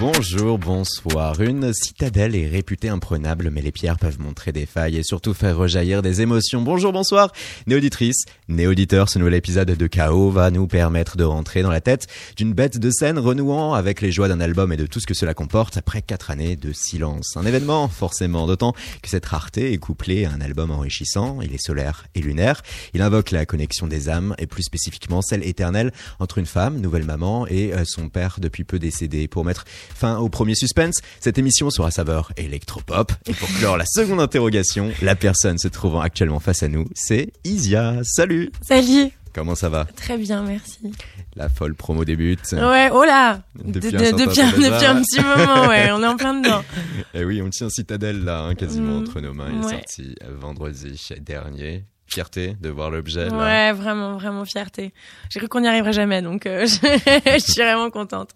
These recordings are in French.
Bonjour, bonsoir. Une citadelle est réputée imprenable, mais les pierres peuvent montrer des failles et surtout faire rejaillir des émotions. Bonjour, bonsoir. Néauditrice, néauditeur, ce nouvel épisode de Chaos va nous permettre de rentrer dans la tête d'une bête de scène renouant avec les joies d'un album et de tout ce que cela comporte après quatre années de silence. Un événement, forcément, d'autant que cette rareté est couplée à un album enrichissant. Il est solaire et lunaire. Il invoque la connexion des âmes et plus spécifiquement celle éternelle entre une femme, nouvelle maman, et euh, son père depuis peu décédé pour mettre Fin au premier suspense, cette émission sera saveur électropop. Et pour clore la seconde interrogation, la personne se trouvant actuellement face à nous, c'est Isia. Salut Salut Comment ça va? Très bien, merci. La folle promo débute. Ouais, oh là Depuis De- un de- certain depuis, temps un, depuis déjà. un petit moment, ouais, on est en plein dedans. Et oui, on tient citadelle là, hein, quasiment Mm. entre nos mains. Il est sorti vendredi dernier. Fierté de voir l'objet là. Ouais, vraiment, vraiment fierté. J'ai cru qu'on n'y arriverait jamais, donc euh, je, je suis vraiment contente.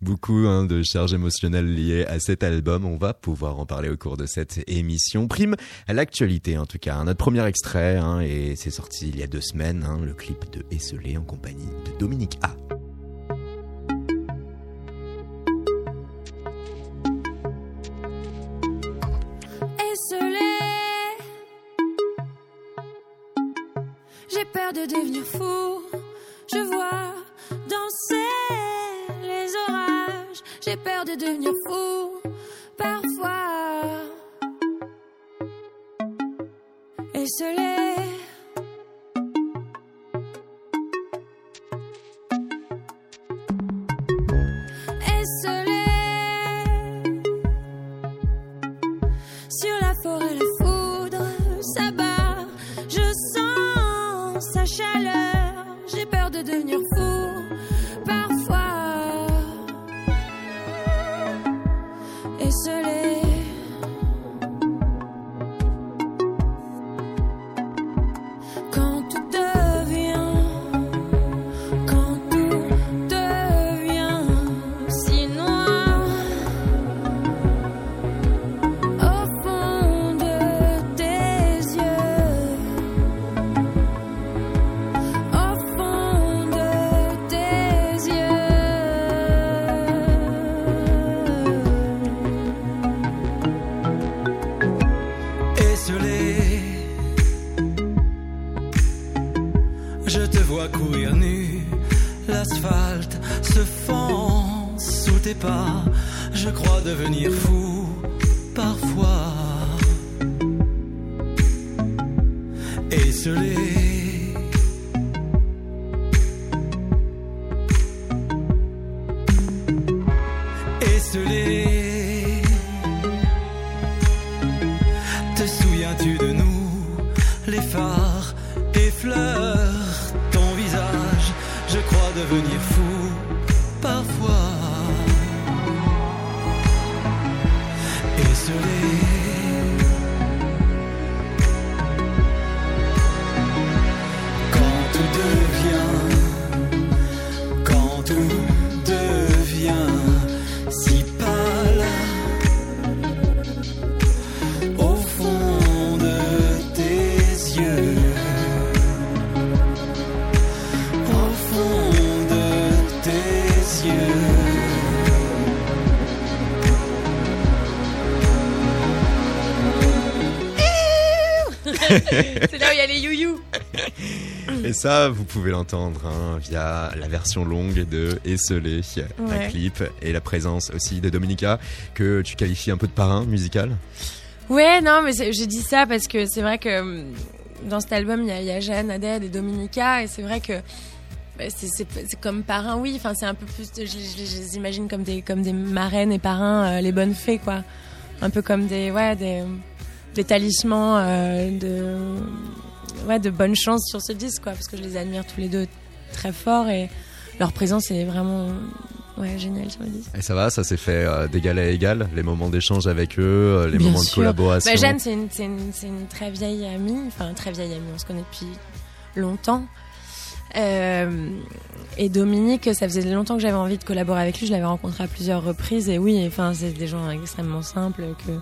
Beaucoup hein, de charges émotionnelles liées à cet album. On va pouvoir en parler au cours de cette émission. Prime à l'actualité en tout cas. Notre premier extrait, hein, et c'est sorti il y a deux semaines, hein, le clip de Esselé en compagnie de Dominique A. de devenir fou. Je vois danser les orages. J'ai peur de devenir fou. Parfois. Esselé. Esselé. Te souviens-tu de nous, les phares effleurent ton visage. Je crois devenir fou parfois. C'est là où il y a les you-you. Et ça, vous pouvez l'entendre hein, via la version longue de Esselé, un Ouais. clip, et la présence aussi de Dominica, que tu qualifies un peu de parrain musical. Ouais, non, mais j'ai dit ça parce que c'est vrai que hum, dans cet album, il y a, il y a Jeanne, Adèle et Dominica, et c'est vrai que bah, c'est- comme parrain, oui. Enfin, c'est un peu plus. Je, je- je les imagine comme des comme des marraines et parrains, euh, les bonnes fées, quoi. Un peu comme des ouais des des talismans euh, de ouais de bonne chance sur ce disque, quoi. Parce que je les admire tous les deux très fort et leur présence est vraiment ouais géniale sur le disque. Et ça va, ça s'est fait euh, d'égal à égal, les moments d'échange avec eux, euh, les Bien moments de collaboration. Bah, Jeanne, c'est une, une, une très vieille amie, enfin très vieille amie, on se connaît depuis longtemps. Euh, et Dominique, ça faisait longtemps que j'avais envie de collaborer avec lui. Je l'avais rencontré à plusieurs reprises et oui, enfin c'est des gens extrêmement simples que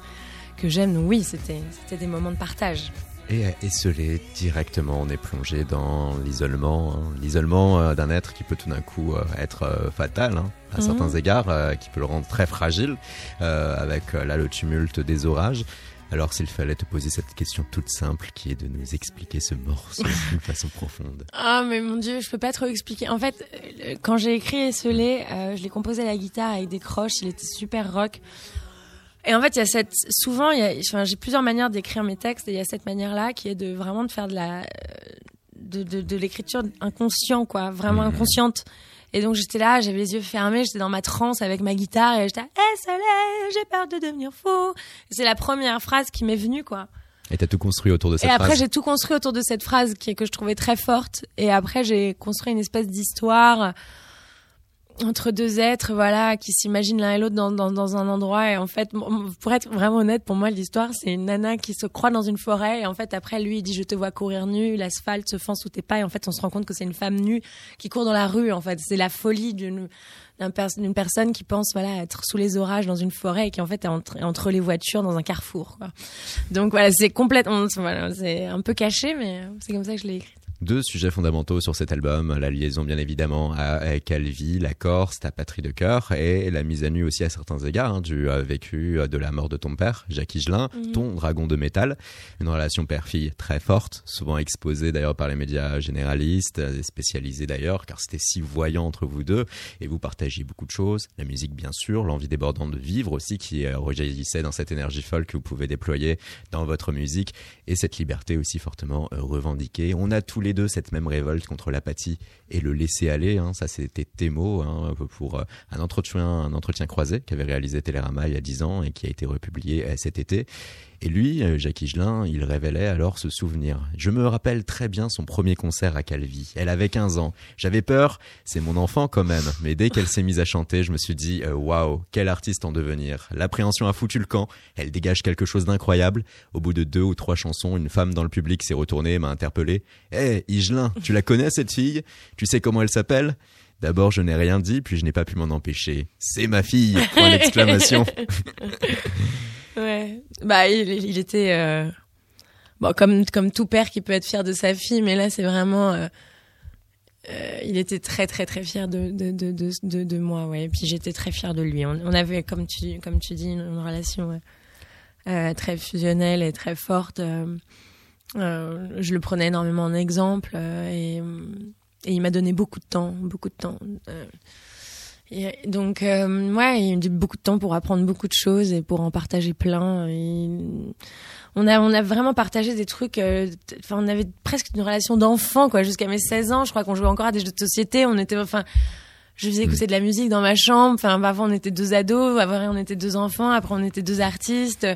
que j'aime. Donc oui, c'était des moments de partage. Et à esseler directement, on est plongé dans l'isolement, hein. l'isolement euh, d'un être qui peut tout d'un coup euh, être euh, fatal hein, à Mhm. certains égards, qui peut le rendre très fragile, avec là le tumulte des orages. Alors s'il fallait te poser cette question toute simple, qui est de nous expliquer ce morceau d'une façon profonde. Ah mais mon dieu, je peux pas trop expliquer. En fait, quand j'ai écrit Esselé, je l'ai composé à la guitare avec des croches, il était super rock. Et en fait, il y a cette souvent il y a enfin, j'ai plusieurs manières d'écrire mes textes et il y a cette manière-là qui est de vraiment de faire de la euh, de de, de l'écriture inconscient quoi, vraiment Mhm. inconsciente. Et donc j'étais là, j'avais les yeux fermés, j'étais dans ma transe avec ma guitare et j'étais Esselé, j'ai peur de devenir fou. C'est la première phrase qui m'est venue quoi. Et t'as tout construit autour de cette Et après, phrase. j'ai tout construit autour de cette phrase qui est que je trouvais très forte. Et après, j'ai construit une espèce d'histoire entre deux êtres, voilà, qui s'imaginent l'un et l'autre dans, dans, dans un endroit. Et en fait, pour être vraiment honnête, pour moi, l'histoire, c'est une nana qui se croit dans une forêt. Et en fait, après, lui, il dit, je te vois courir nu, l'asphalte se fend sous tes pas. Et en fait, on se rend compte que c'est une femme nue qui court dans la rue. En fait, c'est la folie d'une d'une personne qui pense voilà être sous les orages dans une forêt et qui en fait est entre, entre les voitures dans un carrefour quoi. Donc voilà, c'est complètement voilà, c'est un peu caché mais c'est comme ça que je l'ai écrit. Deux sujets fondamentaux sur cet album, la liaison bien évidemment à Calvi, la Corse, ta patrie de cœur, et la mise à nu aussi à certains égards hein, du euh, vécu euh, de la mort de ton père, Jacques Higelin, Mhm. ton dragon de métal. Une relation père-fille très forte, souvent exposée d'ailleurs par les médias généralistes, euh, spécialisés d'ailleurs, car c'était si voyant entre vous deux, et vous partagiez beaucoup de choses, la musique bien sûr, l'envie débordante de vivre aussi qui euh, rejaillissait dans cette énergie folle que vous pouvez déployer dans votre musique, et cette liberté aussi fortement euh, revendiquée. On a tous les cette même révolte contre l'apathie et le laisser aller. Hein, ça, c'était mots hein, pour euh, un entretien, un entretien croisé qu'avait réalisé Télérama il y a 10 ans et qui a été republié euh, cet été. Et lui, euh, Jacques Higelin, il révélait alors ce souvenir. Je me rappelle très bien son premier concert à Calvi. Elle avait 15 ans. J'avais peur, c'est mon enfant quand même. Mais dès qu'elle s'est mise à chanter, je me suis dit, euh, waouh, quel artiste en devenir. L'appréhension a foutu le camp. Elle dégage quelque chose d'incroyable. Au bout de deux ou trois chansons, une femme dans le public s'est retournée et m'a interpellé. Hé, Higelin, tu la connais cette fille? Tu sais comment elle s'appelle? D'abord, je n'ai rien dit, puis je n'ai pas pu m'en empêcher. C'est ma fille. Ouais. Bah il, était euh, bon comme comme tout père qui peut être fier de sa fille mais là c'est vraiment euh, euh, il était très très très fier de de de de, moi ouais. Et puis j'étais très fière de lui. On, avait comme tu comme tu dis une, relation très fusionnelle et très forte. Je le prenais énormément en exemple et et il m'a donné beaucoup de temps beaucoup de temps et donc, euh, ouais, il a eu beaucoup de temps pour apprendre beaucoup de choses et pour en partager plein. Et on a, on a vraiment partagé des trucs. euh, Enfin, on avait presque une relation d'enfant, quoi, jusqu'à mes 16 ans. Je crois qu'on jouait encore à des jeux de société. On était, enfin, je faisais écouter de la musique dans ma chambre. Enfin, avant, on était deux ados. Après, on était deux enfants. Après, on était deux artistes.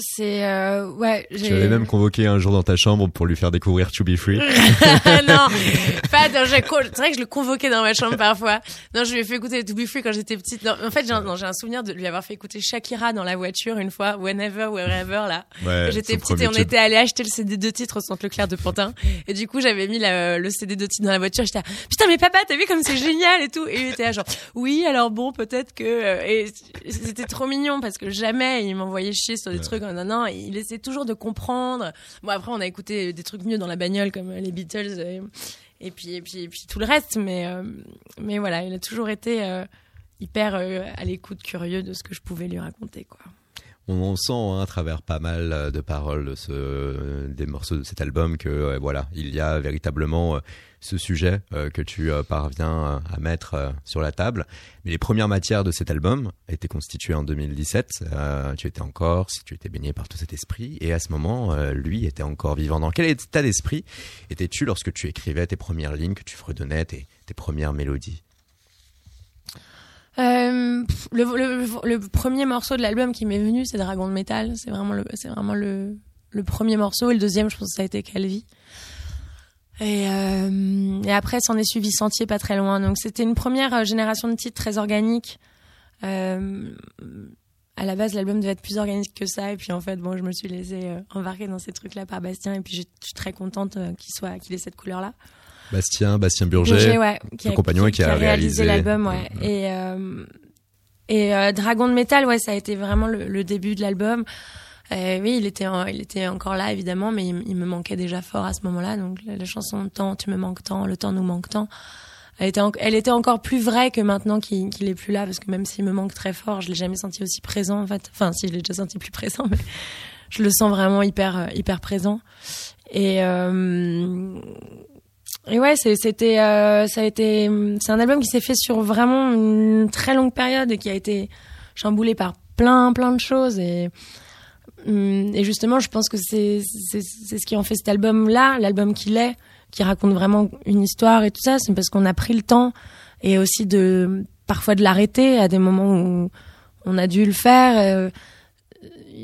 C'est, euh, ouais. Tu avais même convoqué un jour dans ta chambre pour lui faire découvrir To Be Free. non, pas dans, c'est vrai que je le convoquais dans ma chambre parfois. Non, je lui ai fait écouter To Be Free quand j'étais petite. Non, en fait, j'ai un, souvenir de lui avoir fait écouter Shakira dans la voiture une fois, Whenever, Wherever, là. Ouais, J'étais petite et on tube. était allé acheter le CD de titre au centre Leclerc de Pantin. Et du coup, j'avais mis la- le CD de titre dans la voiture. J'étais putain, mais papa, t'as vu comme c'est génial et tout. Et il était là, genre, oui, alors bon, peut-être que, euh, et c'était trop mignon parce que jamais il m'envoyait chier sur des Ouais. trucs. Non, non, il essayait toujours de comprendre. Bon, après, on a écouté des trucs mieux dans la bagnole comme euh, les Beatles et, puis, et puis, et puis tout le reste. Mais, euh, mais voilà, il a toujours été euh, hyper euh, à l'écoute, curieux de ce que je pouvais lui raconter, quoi. On, sent hein, à travers pas mal euh, de paroles des morceaux de cet album que euh, voilà, il y a véritablement euh, ce sujet euh, que tu euh, parviens euh, à mettre sur la table. Mais les premières matières de cet album étaient constituées en 2017. Euh, tu étais en Corse, tu étais baigné par tout cet esprit, et à ce moment, lui était encore vivant. Dans quel état d'esprit étais-tu lorsque tu écrivais tes premières lignes, que tu fredonnais tes, premières mélodies? Le, premier morceau de l'album qui m'est venu, c'est Dragon de métal. C'est vraiment le, c'est vraiment le, le premier morceau. Et le deuxième, je pense que ça a été Calvi. Et, euh, et après, s'en est suivi Sentier pas très loin. Donc c'était une première euh, génération de titres très organique. Euh, à la base, l'album devait être plus organique que ça. Et puis en fait, bon, je me suis laissée euh, embarquer dans ces trucs-là par Bastien. Et puis je suis très contente euh, qu'il soit, qu'il ait cette couleur-là. Bastien, Bastien Burger. Bourget, ouais, ton compagnon et qui a réalisé- l'album, ouais. Et euh, et euh, Dragon de métal, ouais, ça a été vraiment le, le début de l'album. Euh, oui, il était, il était encore là évidemment, mais il, me manquait déjà fort à ce moment-là. Donc la, la chanson "Tant tu me manques tant, le temps nous manque tant", elle était, elle était encore plus vraie que maintenant qu'il qu'il est plus là, parce que même s'il me manque très fort, je l'ai jamais senti aussi présent en fait. Enfin, si je l'ai déjà senti plus présent, mais je le sens vraiment hyper, euh, hyper présent. Et euh, et ouais, c'était, euh, ça a été, c'est un album qui s'est fait sur vraiment une très longue période et qui a été chamboulé par plein, plein de choses et et justement, je pense que c'est ce qui en fait cet album-là, l'album qu'il est, qui raconte vraiment une histoire et tout ça. C'est parce qu'on a pris le temps et aussi de parfois de l'arrêter à des moments où on a dû le faire.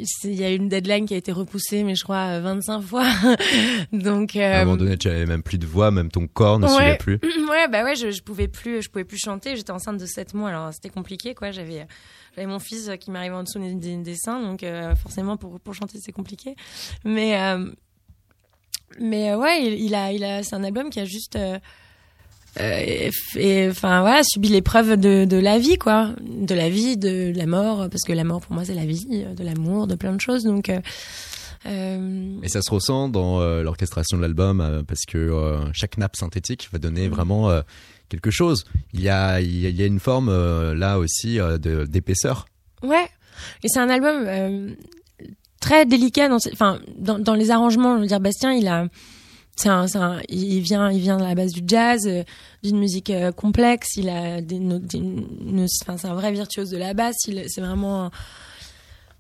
Euh, Il y a une deadline qui a été repoussée, mais je crois euh, 25 fois. Donc, À un euh, moment donné, tu avais même plus de voix, même ton corps ne Ouais. suivait plus. ouais, bah ouais, je, je pouvais plus, je pouvais plus chanter. J'étais enceinte de 7 mois, alors c'était compliqué, quoi. J'avais, j'avais mon fils qui m'arrivait en dessous des, des, seins, donc euh, forcément pour pour chanter c'est compliqué. Mais euh, mais euh, ouais, il, il a, il a, c'est un album qui a juste euh, euh, et enfin voilà subi l'épreuve de, de la vie quoi de la vie de la mort parce que la mort pour moi c'est la vie euh, de l'amour de plein de choses donc euh, euh, Et ça se ressent dans euh, l'orchestration de l'album euh, parce que euh, chaque nappe synthétique va Mm. donner vraiment euh, quelque chose. Il y a, il y a, il y a une forme euh, là aussi euh, d'épaisseur. Ouais, et c'est un album euh, très délicat dans, enfin, dans, dans les arrangements. Je veux dire, Bastien, il a, un, un- il vient, il vient de la base du jazz, euh, d'une musique euh, complexe. Il a des, des enfin, c'est un vrai virtuose de la basse. C'est vraiment,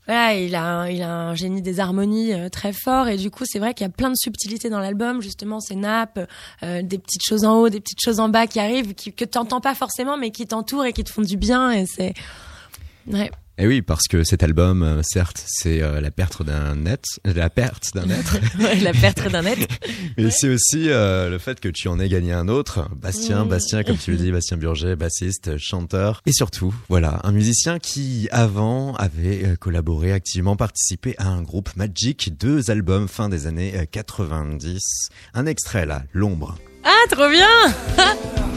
voilà, il a, il a un génie des harmonies euh, très fort. Et du coup, c'est vrai qu'il y a plein de subtilités dans l'album. Justement, ces nappes, des petites choses en haut, des petites choses en bas qui arrivent, qui, que t'entends pas forcément, mais qui t'entourent et qui te font du bien. Et c'est, ouais. Et oui, parce que cet album, euh, certes, c'est euh, la perte d'un être, la perte d'un être, Ouais, la perte d'un être. mais Ouais. c'est aussi euh, le fait que tu en aies gagné un autre, Bastien, Mm. Bastien, comme tu le dis, Bastien Burger, bassiste, chanteur, et surtout, voilà, un musicien qui avant avait collaboré activement, participé à un groupe Magic, deux albums fin des années euh, 90. Un extrait là, l'ombre. Ah, trop bien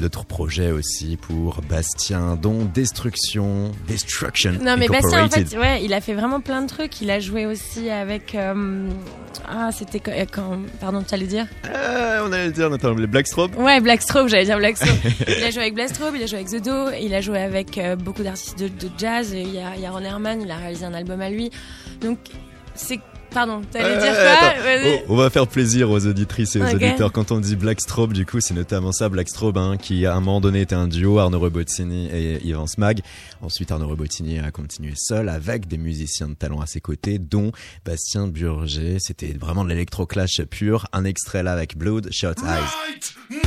mal d'autres projets aussi pour Bastien, dont Destruction, Destruction Non, mais Bastien, en fait, ouais, il a fait vraiment plein de trucs. Il a joué aussi avec. euh, Ah, c'était quand, quand- Pardon, tu allais dire? Euh, on allait dire notamment les Blackstrobes. Ouais, Blackstrobe, j'allais dire Blackstrobe. il a joué avec Blackstrobe, il a joué avec The Do, il a joué avec euh, beaucoup d'artistes de, de jazz. Il y, a, il y a Ron Herman, il a réalisé un album à lui. Donc, c'est. Pardon, t'allais Euh, dire attends. quoi. Oh, on va faire plaisir aux auditrices et aux auditeurs. Quand on dit Blackstrobe, du coup, c'est notamment ça, Blackstrobe, hein, qui à un moment donné était un duo, Arnaud Rebottini et Yvan Smag. Ensuite, Arnaud Rebottini a continué seul avec des musiciens de talent à ses côtés, dont Bastien Burger. C'était vraiment de l'électroclash pur. Un extrait là avec Blood Shot Eyes.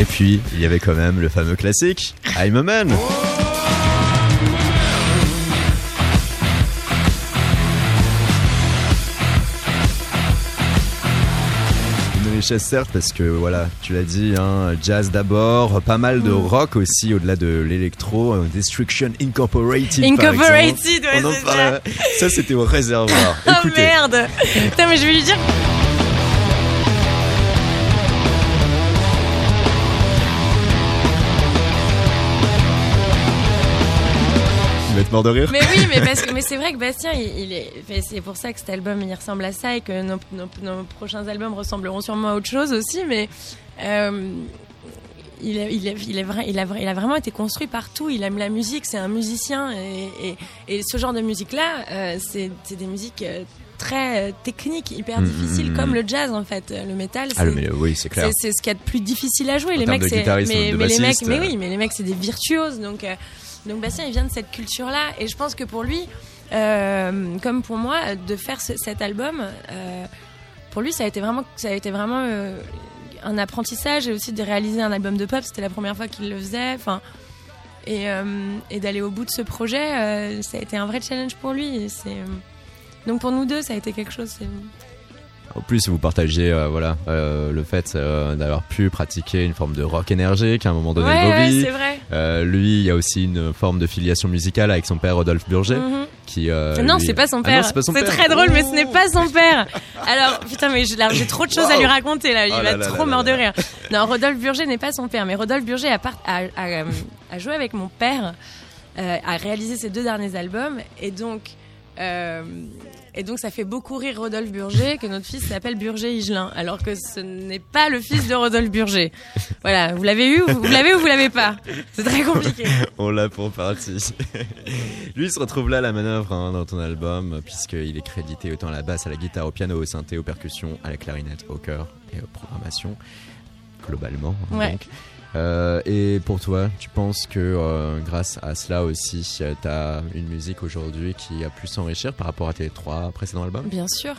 Et puis, il y avait quand même le fameux classique, I'm a Man. Certes parce que voilà, tu l'as dit, hein, jazz d'abord, pas mal de rock aussi au-delà de l'électro, euh, Destruction Incorporated. Incorporated, ouais, On en c'est parlait. Ça, c'était au réservoir. Oh Écoutez, merde Putain, mais je vais lui dire. Mort de rire. Mais oui, mais parce que mais c'est vrai que Bastien, il, il est, c'est pour ça que cet album il ressemble à ça et que nos, nos, nos prochains albums ressembleront sûrement à autre chose aussi, mais euh, il, est, il, est, il, il, a, vra- il a vraiment été construit partout. Il aime la musique, c'est un musicien et, et, et ce genre de musique là, c'est c'est des musiques euh, très euh, techniques, hyper Mm, difficiles, mm, mm. comme le jazz en fait. Le métal, Ah, c'est mais, oui, c'est clair. c'est c'est ce qu'il y a de plus difficile à jouer. En les mecs, c'est mais, les mecs, mais euh. oui, mais les mecs, c'est des virtuoses. Donc, euh, donc Bastien, il vient de cette culture-là, et je pense que pour lui, euh, comme pour moi, de faire ce- cet album, euh, pour lui, ça a été vraiment, ça a été vraiment euh, un apprentissage et aussi de réaliser un album de pop. C'était la première fois qu'il le faisait. Enfin. Et, d'aller au bout de ce projet, ça a été un vrai challenge pour lui. donc pour nous deux, ça a été quelque chose. En plus, vous partagez euh, voilà euh, le fait euh, d'avoir pu pratiquer une forme de rock énergique à un moment donné ouais, de vos ouais, vies. vrai. Lui, il y a aussi une forme de filiation musicale avec son père Rodolphe Burger, Mhm. qui. euh, non, lui- c'est pas son Ah père. c'est très drôle, mais ce n'est pas son père. Alors, putain, mais j'ai trop de choses à lui raconter là. Il Oh va là trop mort de rire. Non, Rodolphe Burger n'est pas son père, mais Rodolphe Burger a, part- a, a, a joué avec mon père, a réalisé ses deux derniers albums, et donc. euh, et donc ça fait beaucoup rire Rodolphe Burger que notre fils s'appelle Burger Higelin, alors que ce n'est pas le fils de Rodolphe Burger. Voilà, vous l'avez eu, vous l'avez ou vous l'avez pas? C'est très compliqué. On l'a pour partie. Lui il se retrouve là à la manœuvre hein, dans ton album, puisqu'il est crédité autant à la basse, à la guitare, au piano, au synthé, aux percussions, à la clarinette, au chœur et aux programmations, globalement. hein, Ouais. donc. Euh, et pour toi, tu penses que euh, grâce à cela aussi, tu as une musique aujourd'hui qui a pu s'enrichir par rapport à tes trois précédents albums? Bien sûr.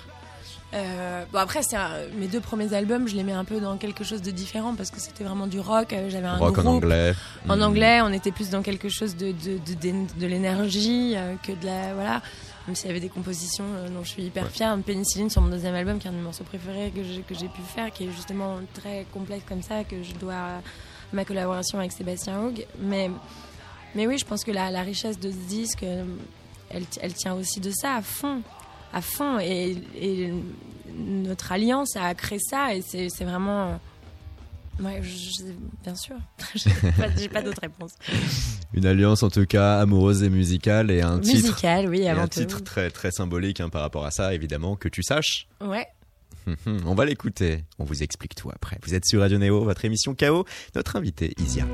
Euh, bon après, c'est mes deux premiers albums, je les mets un peu dans quelque chose de différent parce que c'était vraiment du rock. euh, J'avais un Rock en anglais. En Mm. anglais, on était plus dans quelque chose de de, de, de- de l'énergie euh, que de la voilà. Même s'il y avait des compositions euh, dont je suis hyper fière, Pénicilline sur mon deuxième album, qui est un de mes morceaux préférés que j'ai que j'ai pu faire, qui est justement très complexe comme ça, que je dois ma collaboration avec Sébastien Haug. Mais mais oui, je pense que la, la richesse de ce disque, elle, elle tient aussi de ça à fond, à fond. Et, et notre alliance a créé ça, et c'est c'est vraiment. Ouais, je- bien sûr. J'ai pas, d'autre réponse. Une alliance en tout cas amoureuse et musicale et un titre. Musical, oui, et avant un tout. titre très très symbolique hein, par rapport à ça, évidemment, que tu saches. Ouais. On va l'écouter. On vous explique tout après. Vous êtes sur Radio Néo, votre émission KO. Notre invité, Isia.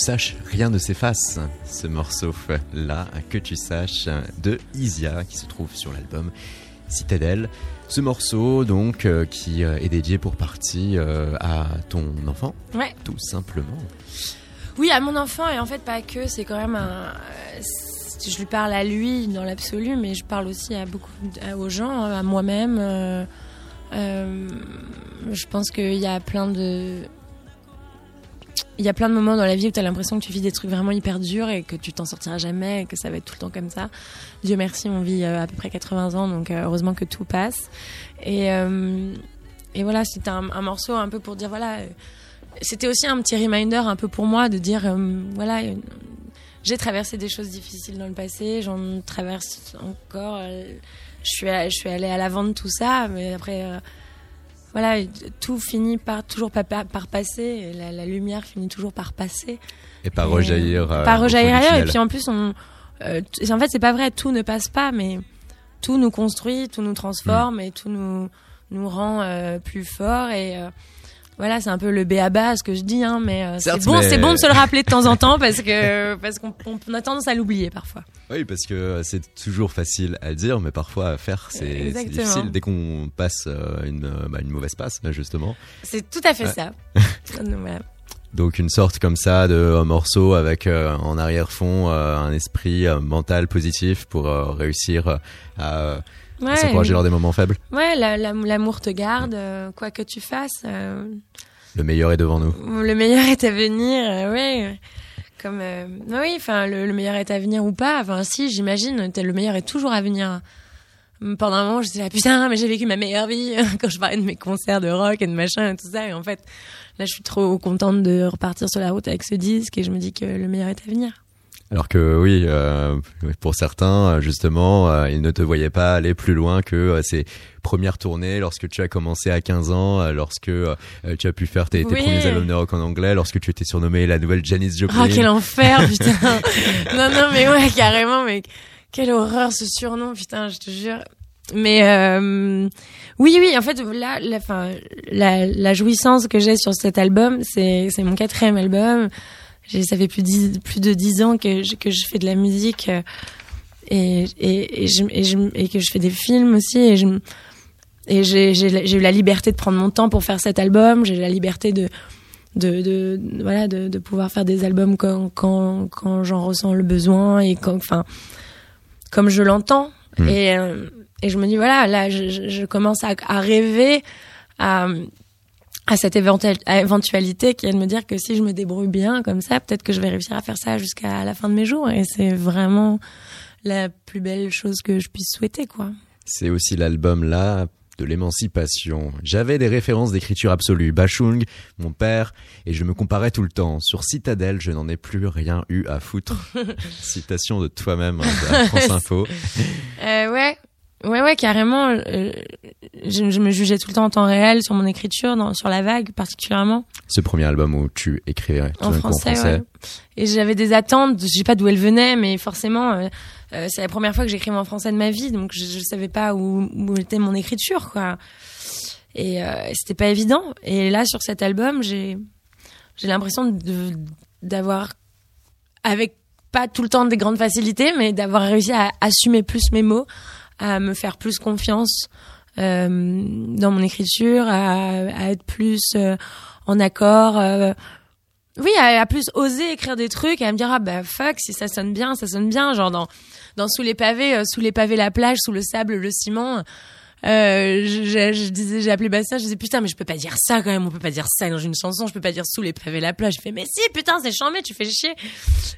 Saches, rien ne s'efface. Ce morceau là, que tu saches, de Isia, qui se trouve sur l'album Citadelle. Ce morceau, donc, euh, qui euh, est dédié pour partie euh, à ton enfant, Ouais. tout simplement. Oui, à mon enfant, et en fait, pas que, c'est quand même un. Je lui parle à lui dans l'absolu, mais je parle aussi à beaucoup à- aux gens, à moi-même. euh, je pense qu'il y a plein de. Il y a plein de moments dans la vie où tu as l'impression que tu vis des trucs vraiment hyper durs et que tu t'en sortiras jamais et que ça va être tout le temps comme ça. Dieu merci, on vit euh, à peu près 80 ans, donc euh, heureusement que tout passe. Et, euh, et voilà, c'était un, morceau un peu pour dire voilà. c'était aussi un petit reminder un peu pour moi de dire voilà j'ai traversé des choses difficiles dans le passé, j'en traverse encore. je suis, je suis allée à l'avant de tout ça, mais après, voilà, tout finit par toujours par, par, par passer. La, la lumière finit toujours par passer. Et pas Et, rejaillir. euh, par rejaillir ailleurs. Et puis en plus, on, euh, en fait, c'est pas vrai. Tout ne passe pas, mais tout nous construit, tout nous transforme Mm. et tout nous nous rend euh, plus forts. Et euh, voilà, c'est un peu le béaba ce que je dis, hein, mais euh, c'est bon, mais- c'est bon de se le rappeler de temps en temps parce que parce qu'on on- on a tendance à l'oublier parfois. Oui, parce que c'est toujours facile à dire, mais parfois à faire, c'est difficile. Dès qu'on passe euh, une, euh, bah, une mauvaise passe, justement. C'est tout à fait Ouais. ça. Donc, voilà. Donc une sorte comme ça de euh, morceau avec euh, en arrière-fond euh, un esprit euh, mental positif pour euh, réussir euh, à, Ouais, s'encourager lors des moments faibles. ouais, la- la- l'amour te garde, euh, quoi que tu fasses. euh, Le meilleur est devant nous. Le meilleur est à venir, euh, ouais. Comme oui, enfin le, le meilleur est à venir ou pas. Enfin si, j'imagine, le meilleur est toujours à venir. Pendant un moment, j'étais là putain, mais j'ai vécu ma meilleure vie quand je parlais de mes concerts de rock et de machin et tout ça. Et en fait, là, je suis trop contente de repartir sur la route avec ce disque et je me dis que le meilleur est à venir. Alors que oui, euh, pour certains, justement, euh, ils ne te voyaient pas aller plus loin que euh, ces premières tournées lorsque tu as commencé à 15 ans, euh, lorsque euh, tu as pu faire tes, tes Oui. premiers albums de rock en anglais, lorsque tu étais surnommée la nouvelle Janis Joplin. Ah quel enfer, putain. non non mais ouais carrément, mais quelle horreur ce surnom, putain, je te jure. Mais euh, oui oui, en fait là, la, fin, la, la jouissance que j'ai sur cet album, c'est c'est mon quatrième album. Ça fait plus, dix, plus de dix ans que je, que je fais de la musique euh, et et et, je, et, je, et que je fais des films aussi et je et j'ai eu la liberté de prendre mon temps pour faire cet album. J'ai eu la liberté de de, de voilà de, de pouvoir faire des albums quand quand quand j'en ressens le besoin et quand enfin comme je l'entends Mm. et euh, et je me dis voilà là je commence à, à rêver à à cette éventualité qui est de me dire que si je me débrouille bien comme ça peut-être que je vais réussir à faire ça jusqu'à la fin de mes jours et c'est vraiment la plus belle chose que je puisse souhaiter quoi C'est aussi l'album là de l'émancipation. J'avais des références d'écriture absolue. Bachung, mon père, et je me comparais tout le temps. Sur Citadel, je n'en ai plus rien eu à foutre. Citation de toi-même hein, de France Info. Euh, ouais, ouais, ouais, carrément. euh, je, je me jugeais tout le temps en temps réel sur mon écriture, dans, sur la vague particulièrement, Ce premier album où tu écrivais tout en d'un coup français. ouais. Et j'avais des attentes, je sais pas d'où elles venaient, mais forcément, euh, euh, c'est la première fois que j'écrivais en français de ma vie, donc je, je savais pas où, où était mon écriture, quoi. Et c'était pas évident. Et là, sur cet album, j'ai j'ai l'impression d'avoir avec pas tout le temps des grandes facilités, mais d'avoir réussi à assumer plus mes mots, à me faire plus confiance euh, dans mon écriture, à, à être plus euh, en accord. euh, oui, à, plus oser écrire des trucs, et à me dire ah bah fuck si ça sonne bien, ça sonne bien. Genre dans dans sous les pavés, euh, sous les pavés la plage, sous le sable le ciment. Euh, je, je, je disais, j'ai appelé Bastien, je disais putain mais je peux pas dire ça quand même, on peut pas dire ça dans une chanson, je peux pas dire sous les pavés la plage. Je fais mais si putain c'est chambé, tu fais chier.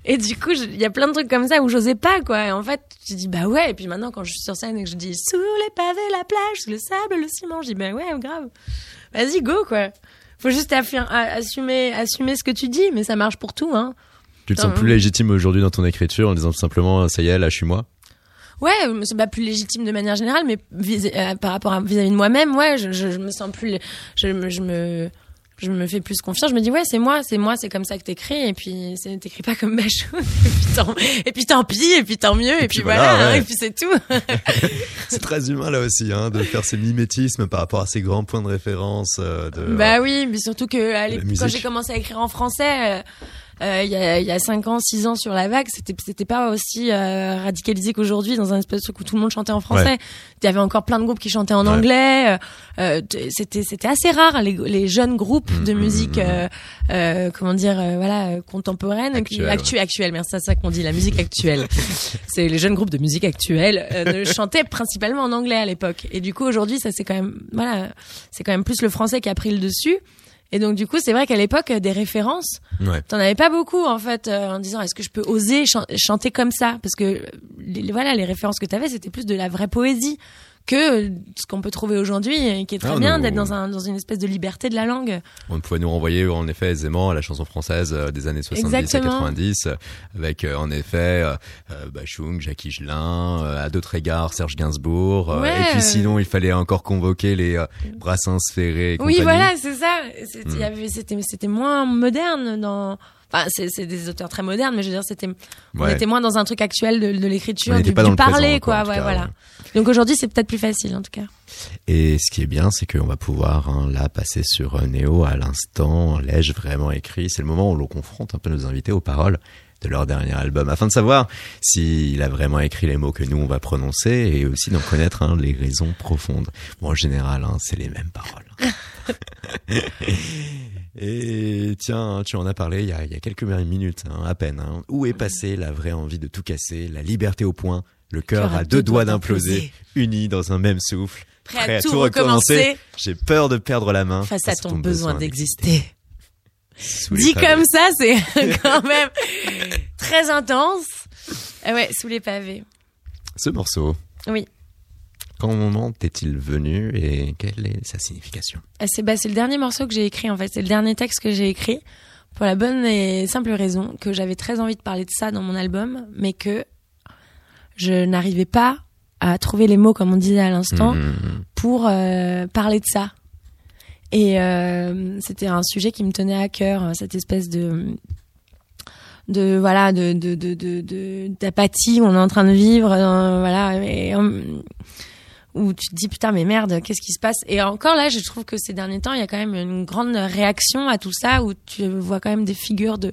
Et du coup il y a plein de trucs comme ça où j'osais pas quoi. Et en fait je dis bah ouais. Et puis maintenant quand je suis sur scène et que je dis sous les pavés la plage, sous le sable le ciment, je dis bah ouais grave. Vas-y go quoi. Faut juste assumer assumer ce que tu dis, mais ça marche pour tout hein. Tu te sens plus légitime aujourd'hui dans ton écriture en disant simplement ça y est, là je suis moi. Ouais, c'est pas plus légitime de manière générale, mais vis- euh, par rapport à vis-à-vis de moi-même, ouais, je, je, je me sens plus, je, me- je me, je me fais plus confiance. Je me dis ouais, c'est moi, c'est moi, c'est comme ça que t'écris, et puis t'écris pas comme Bachou, et puis tant, et puis tant pis, et puis tant mieux, et, puis puis, voilà, voilà, hein, et puis c'est tout. C'est très humain là aussi, hein, de faire ces mimétismes par rapport à ces grands points de référence. euh, de, Bah oui, mais surtout que musique. quand j'ai commencé à écrire en français, euh, euh, il y a y a cinq ans, six ans sur la vague, c'était c'était pas aussi euh, radicalisé qu'aujourd'hui dans un espèce de truc où tout le monde chantait en français. Il y avait encore plein de groupes qui chantaient en Ouais. anglais. euh, euh, c'était c'était assez rare les, les jeunes groupes de Mm, musique, mm, mm. euh, euh, comment dire, voilà, contemporaine, Actuelle, actu- actuelle. Merci, c'est ça qu'on dit, la musique actuelle. c'est les jeunes groupes de musique actuelle euh, ne chantaient principalement en anglais à l'époque. Et du coup aujourd'hui, ça c'est quand même, voilà, c'est quand même plus le français qui a pris le dessus. Et donc du coup, c'est vrai qu'à l'époque, euh, des références, Ouais. t'en avais pas beaucoup en fait, euh, en disant est-ce que je peux oser chan- chanter comme ça? Parce que les, les- voilà, les références que t'avais, c'était plus de la vraie poésie que ce qu'on peut trouver aujourd'hui, et qui est très Ah, bien d'être dans, un, dans une espèce de liberté de la langue. On pouvait nous renvoyer en effet aisément à la chanson française euh, des années 70 Exactement. à 90 euh, avec euh, en effet euh, Bachung, Jacques Higelin, euh, à d'autres égards Serge Gainsbourg Ouais, et puis sinon il fallait encore convoquer les Brassens, Ferré et Oui, voilà, c'est ça. Hmm. c'était moins moderne dans. Enfin, c'est des auteurs très modernes, mais je veux dire, c'était. On était moins dans un truc actuel de, de l'écriture, du, pas du parler, quoi. quoi, en tout ouais, cas, voilà. Donc aujourd'hui, c'est peut-être plus facile, en tout cas. Et ce qui est bien, c'est qu'on va pouvoir hein, là passer sur euh, Néo à l'instant. L'ai-je vraiment écrit? C'est le moment où l'on confronte un peu nos invités aux paroles de leur dernier album, afin de savoir s'il a vraiment écrit les mots que nous on va prononcer et aussi d'en connaître hein, les raisons profondes. Bon, en général, hein, c'est les mêmes paroles. et tiens, tu en as parlé il y a, il y a quelques minutes, hein, à peine. hein. Où est passée la vraie envie de tout casser, la liberté au point, le cœur à deux doigts d'imploser, unis dans un même souffle Prêt à tout recommencer J'ai peur de perdre la main face à ton besoin d'exister. Dit pavés. comme ça, c'est quand même très intense. Ah ouais, sous les pavés. Ce morceau, Oui. Comment est-il venu et quelle est sa signification? C'est bah, c'est le dernier morceau que j'ai écrit, en fait. C'est le dernier texte que j'ai écrit. Pour la bonne et simple raison que j'avais très envie de parler de ça dans mon album, mais que je n'arrivais pas à trouver les mots, comme on disait à l'instant, Mhm. pour euh, parler de ça. Et euh, c'était un sujet qui me tenait à cœur, euh, cette espèce de de voilà de de de de de- d'apathie où on est en train de vivre euh, voilà et, euh, où tu te dis putain mais merde qu'est-ce qui se passe? Et encore là je trouve que ces derniers temps il y a quand même une grande réaction à tout ça où tu vois quand même des figures de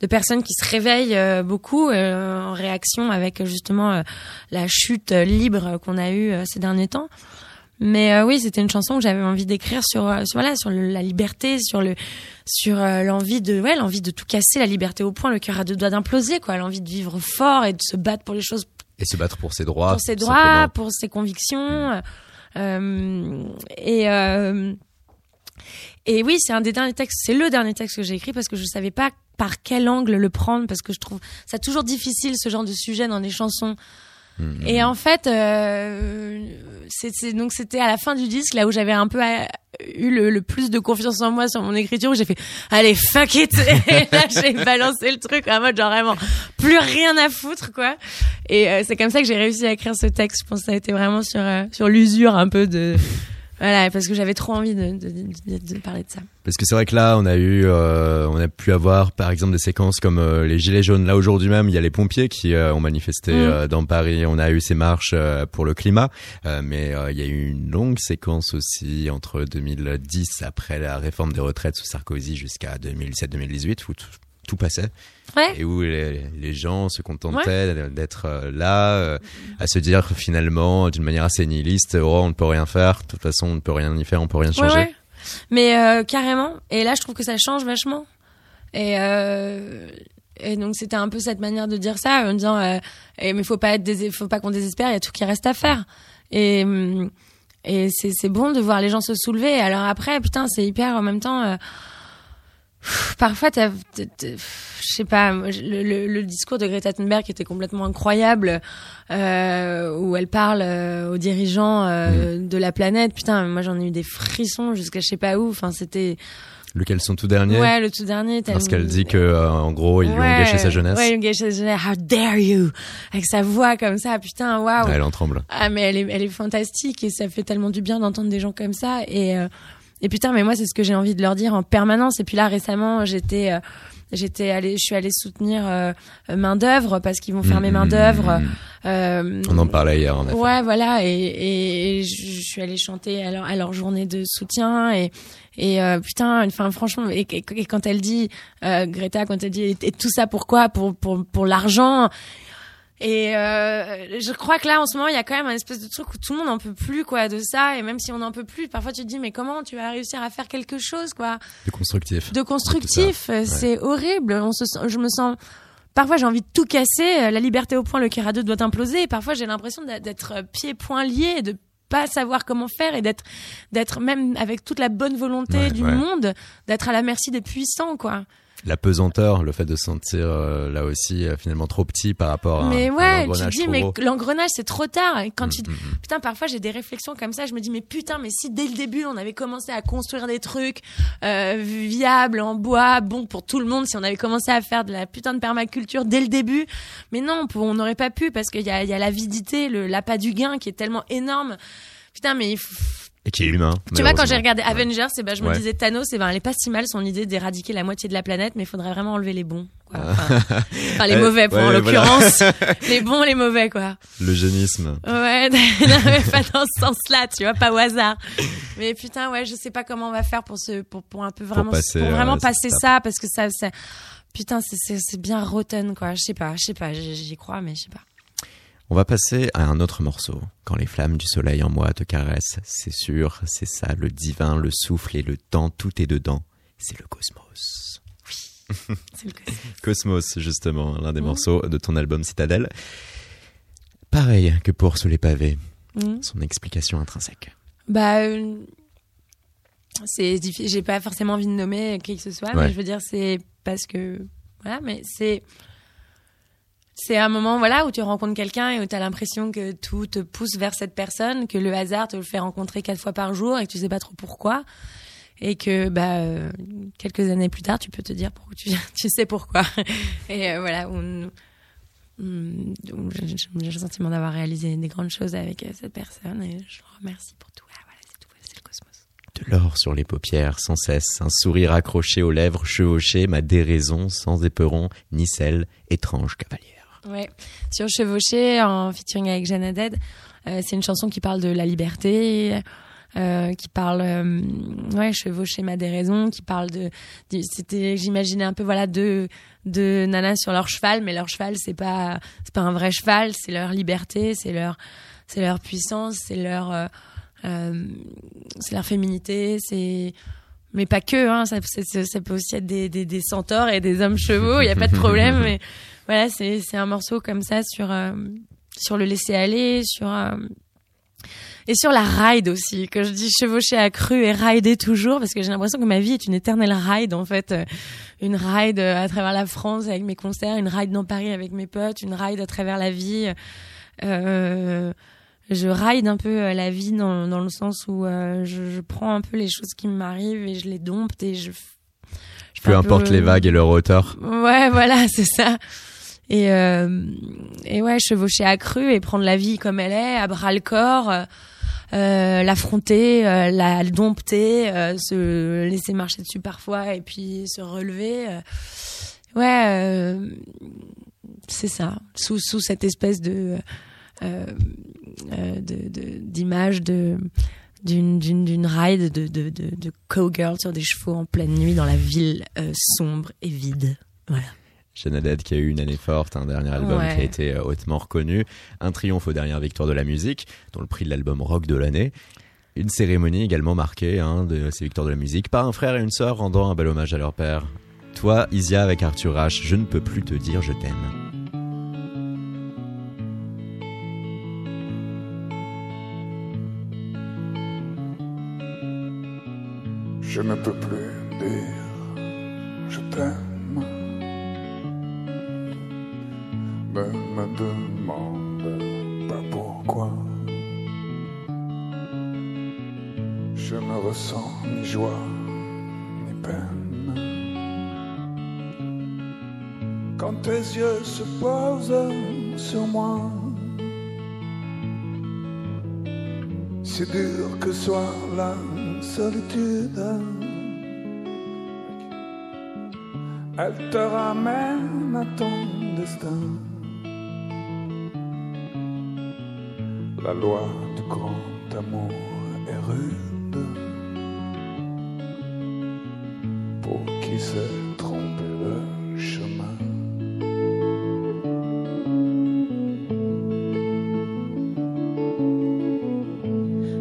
de personnes qui se réveillent euh, beaucoup euh, en réaction avec justement euh, la chute euh, libre qu'on a eue euh, ces derniers temps. Mais euh, oui, c'était une chanson que j'avais envie d'écrire sur, sur voilà sur la liberté, sur le sur l'envie de ouais l'envie de tout casser, la liberté au point, le cœur à deux doigts d'imploser quoi, l'envie de vivre fort et de se battre pour les choses, Et se battre pour ses droits. pour ses droits, simplement. pour ses convictions. euh, et euh, et oui, c'est un des derniers textes, c'est le dernier texte que j'ai écrit parce que je savais pas par quel angle le prendre parce que je trouve ça toujours difficile ce genre de sujet dans des chansons. Mhm. Et en fait, euh, c'est donc c'était à la fin du disque là où j'avais un peu euh, eu le, plus de confiance en moi sur mon écriture où j'ai fait allez fuck it et là j'ai balancé le truc en mode genre vraiment plus rien à foutre quoi. Et euh, c'est comme ça que j'ai réussi à écrire ce texte. Je pense ça a été vraiment sur euh, sur l'usure un peu de voilà parce que j'avais trop envie de, de, de, de parler de ça. Parce que c'est vrai que là, on a eu, euh, on a pu avoir, par exemple, des séquences comme euh, les gilets jaunes. Là aujourd'hui même, il y a les pompiers qui euh, ont manifesté Mm. euh, dans Paris. On a eu ces marches euh, pour le climat, Euh, mais euh, il y a eu une longue séquence aussi entre 2010 après la réforme des retraites sous Sarkozy jusqu'à 2017-2018 où tout, passait Ouais. et où les, les gens se contentaient d'être euh, là, euh, à se dire finalement d'une manière assez nihiliste, oh on ne peut rien faire, de toute façon on ne peut rien y faire, on peut rien changer. ouais. Mais euh, carrément. Et là, je trouve que ça change vachement. Et, euh, et donc, c'était un peu cette manière de dire ça, en disant, euh, eh, mais faut pas être, dés- faut pas qu'on désespère. Il y a tout qui reste à faire. Et hum, et c'est c'est bon de voir les gens se soulever. Alors après, putain, c'est hyper en même temps. Parfois, t'as, je sais pas, le, le, le discours de Greta Thunberg était complètement incroyable, euh, où elle parle euh, aux dirigeants euh, de la planète. Putain, moi j'en ai eu des frissons jusqu'à je sais pas où. Enfin, c'était Lequel sont tout dernier? Ouais le tout dernier. Parce qu'elle dit que euh, en gros ils lui ont Ouais, gâché sa jeunesse. Ouais, ils lui ont gâché sa jeunesse. How dare you Avec sa voix comme ça, putain, waouh. Elle en tremble. Ah mais elle est, elle est fantastique et ça fait tellement du bien d'entendre des gens comme ça et euh, et putain mais moi c'est ce que j'ai envie de leur dire en permanence. Et puis là récemment j'étais euh, j'étais allée je suis allée soutenir euh, main d'œuvre parce qu'ils vont fermer main d'œuvre euh, On en parlait hier en effet. Ouais, voilà, et, et, et je, suis allée chanter à leur, à leur journée de soutien. Et et euh, putain, enfin franchement, et, et- quand elle dit euh, Greta, quand elle dit et, et tout ça pourquoi? Pour pour pour l'argent. Et euh, je crois que là, en ce moment, il y a quand même un espèce de truc où tout le monde n'en peut plus, quoi, de ça. Et même si on n'en peut plus, parfois tu te dis, mais comment tu vas réussir à faire quelque chose, quoi? C'est constructif. de constructif. C'est horrible. On se sent, je me sens. Parfois, j'ai envie de tout casser. euh, La liberté au point, le cœur à deux doit imploser. Et parfois, j'ai l'impression d'être- euh, pieds poings liés, de pas savoir comment faire et d'être, d'être même avec toute la bonne volonté Ouais, du ouais. monde, d'être à la merci des puissants, quoi. La pesanteur, le fait de se sentir euh, là aussi euh, finalement trop petit par rapport à Mais ouais, tu te dis, mais l'engrenage, c'est trop tard. Et quand tu, Mm, mm, mm. putain, parfois j'ai des réflexions comme ça. Je me dis, mais putain, mais si dès le début on avait commencé à construire des trucs euh, viables en bois, bon pour tout le monde, si on avait commencé à faire de la putain de permaculture dès le début, mais non, on n'aurait pas pu parce qu'il y a, il y a l'avidité, le l'appât du gain qui est tellement énorme. Putain, mais il faut- Et qui est humain. tu vois, quand j'ai regardé. Avengers, eh ben, je me Ouais. disais Thanos, eh ben, elle est pas si mal son idée d'éradiquer la moitié de la planète, mais il faudrait vraiment enlever les bons. Quoi. Enfin, enfin, les mauvais, pour, en voilà. l'occurrence. les bons, les mauvais, quoi. L'eugénisme. Ouais, non, mais pas dans ce sens-là, tu vois, pas au hasard. Mais putain, ouais, je sais pas comment on va faire pour se, pour, pour un peu vraiment, passer, pour vraiment euh, passer ça, parce que ça, ça, putain, c'est, bien rotten, quoi. Je sais pas, je sais pas, j'y crois, mais je sais pas. On va passer à un autre morceau. Quand les flammes du soleil en moi te caressent, c'est sûr, c'est ça, le divin, le souffle et le temps, tout est dedans. C'est le cosmos. C'est le cas. Cosmos, justement, l'un des Mhm. morceaux de ton album Citadelle. Pareil que pour Sous les pavés, Mhm. son explication intrinsèque. Bah, euh, c'est difficile. J'ai pas forcément envie de nommer qui que ce soit, Ouais. mais je veux dire, c'est parce que voilà, mais c'est c'est un moment voilà où tu rencontres quelqu'un et où tu as l'impression que tout te pousse vers cette personne, que le hasard te le fait rencontrer quatre fois par jour et que tu sais pas trop pourquoi. Et que bah euh, quelques années plus tard, tu peux te dire pourquoi tu, tu sais pourquoi. Et euh, voilà, on, on- j'ai le sentiment d'avoir réalisé des grandes choses avec euh, cette personne et je le remercie pour tout. Ah, voilà, c'est tout, c'est le cosmos. De l'or sur les paupières, sans cesse, un sourire accroché aux lèvres chevauchées, ma déraison, sans éperon, ni celle, étrange cavalière. Ouais. Sur Chevauché, en featuring avec Jeanne Haddad, euh, c'est une chanson qui parle de la liberté, euh, qui parle, euh, ouais, Chevauché ma déraison, qui parle de, de- c'était, j'imaginais un peu, voilà, deux, deux nanas sur leur cheval, mais leur cheval, c'est pas, c'est pas un vrai cheval, c'est leur liberté, c'est leur, c'est leur puissance, c'est leur, euh, c'est leur féminité, c'est, mais pas que, hein, ça, c'est- ça peut aussi être des, des, des centaures et des hommes chevaux, il y a pas de problème, mais voilà, c'est c'est un morceau comme ça sur euh, sur le laisser aller, sur euh, et sur la ride aussi. Que je dis chevaucher à cru et rider toujours parce que j'ai l'impression que ma vie est une éternelle ride en fait, Euh, une ride euh, à travers la France avec mes concerts, une ride dans Paris avec mes potes, une ride à travers la vie. Euh, je ride un peu euh, la vie dans, dans le sens où euh, je, je prends un peu les choses qui m'arrivent et je les dompte et je, je Peu importe peu- les vagues et leur hauteur. Ouais, voilà, c'est ça. Et, euh, et ouais, chevaucher à cru et prendre la vie comme elle est, à bras le corps, euh, euh, l'affronter, euh, la dompter, euh, se laisser marcher dessus parfois et puis se relever. euh. ouais, euh, c'est ça. Sous, sous cette espèce de euh, euh, de- de- d'image de d'une ride de de de, de cowgirl sur des chevaux en pleine nuit dans la ville euh, sombre et vide. Voilà. Jeanne qui a eu une année forte, un dernier album Ouais. qui a été euh, hautement reconnu, un triomphe aux dernières victoires de la musique, dont le prix de l'album rock de l'année. Une cérémonie également marquée hein, de ces victoires de la musique par un frère et une sœur rendant un bel hommage à leur père. Toi, Isia avec Arthur H, je ne peux plus te dire je t'aime. Je ne peux plus dire je t'aime. Ne me demande pas pourquoi. Je ne ressens ni joie ni peine. Quand tes yeux se posent sur moi, si dur que soit la solitude, elle te ramène à ton destin. La loi du grand amour est rude pour qui sait tromper le chemin?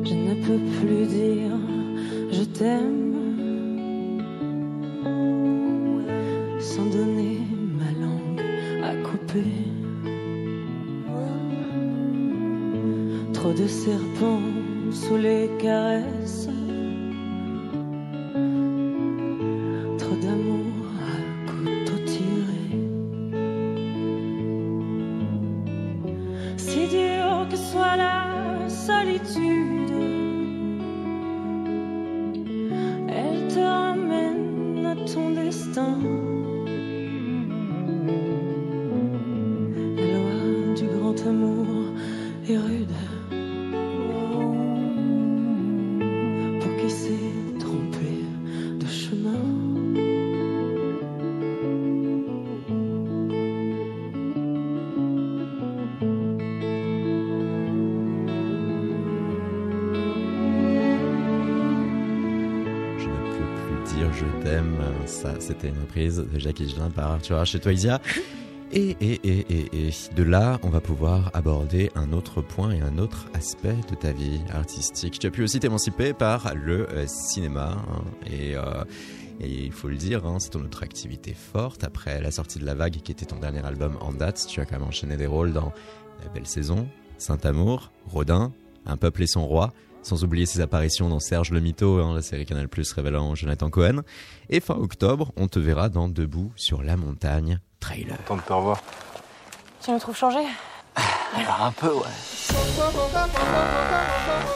Je ne peux plus je c'était une reprise de Jacques Higelin par Arthur H. et Toisia. Et, et, et, et, et de là, on va pouvoir aborder un autre point et un autre aspect de ta vie artistique. Tu as pu aussi t'émanciper par le euh, cinéma. hein, et, euh, et il faut le dire, hein, c'est ton autre activité forte. Après la sortie de La Vague, qui était ton dernier album en date, tu as quand même enchaîné des rôles dans La Belle Saison, Saint-Amour, Rodin, Un peuple et son roi. Sans oublier ses apparitions dans Serge le Mito, hein, la série Canal Plus révélant Jonathan Cohen. Et fin octobre, on te verra dans Debout sur la montagne, trailer. Temps de te revoir. Tu me trouves changé? Alors un peu, ouais.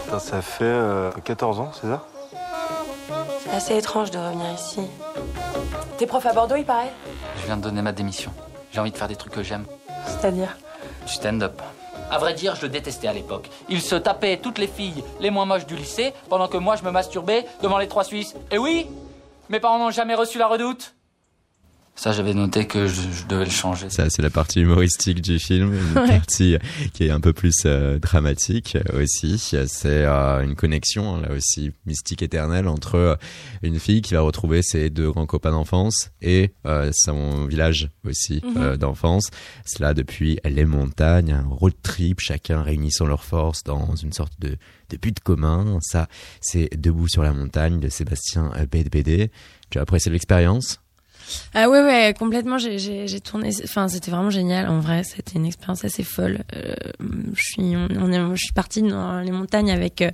Putain, ça fait euh, 14 ans, c'est ça? C'est assez étrange de revenir ici. T'es prof à Bordeaux, il paraît? Je viens de donner ma démission. J'ai envie de faire des trucs que j'aime. C'est-à-dire? Du stand-up. À vrai dire, je le détestais à l'époque. Il se tapait toutes les filles les moins moches du lycée, pendant que moi je me masturbais devant les trois Suisses. Et oui, mes parents n'ont jamais reçu la redoute. Ça, j'avais noté que je, je devais le changer. Ça, c'est la partie humoristique du film, une Ouais. partie qui est un peu plus euh, dramatique euh, aussi. C'est euh, une connexion, hein, là aussi, mystique éternelle entre euh, une fille qui va retrouver ses deux grands copains d'enfance et euh, son village aussi Mhm. euh, d'enfance. Cela depuis les montagnes, un road trip, chacun réunissant leurs forces dans une sorte de, de but commun. Ça, c'est Debout sur la montagne de Sébastien euh, BD. Tu as apprécié l'expérience? Ah ouais ouais complètement j'ai tourné enfin c'était vraiment génial en vrai c'était une expérience assez folle. Euh, je suis on, est, je suis partie dans les montagnes avec euh,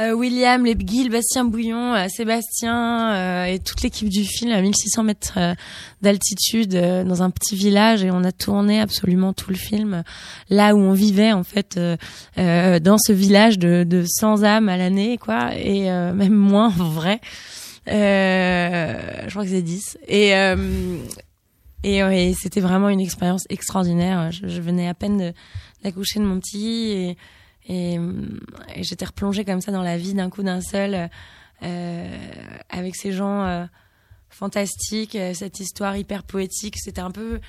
euh, William Lebguil Bastien Bouillon euh, Sébastien euh, et toute l'équipe du film à 1600 mètres euh, d'altitude dans un petit village et on a tourné absolument tout le film là où on vivait en fait dans ce village de, de 100 âmes à l'année quoi et même moins en vrai je crois que c'est 10. Et, euh, et, et c'était vraiment une expérience extraordinaire. Je, venais à peine d'accoucher de mon petit et, et, et j'étais replongée comme ça dans la vie d'un coup d'un seul euh, avec ces gens euh, fantastiques, euh, cette histoire hyper poétique. C'était un peu...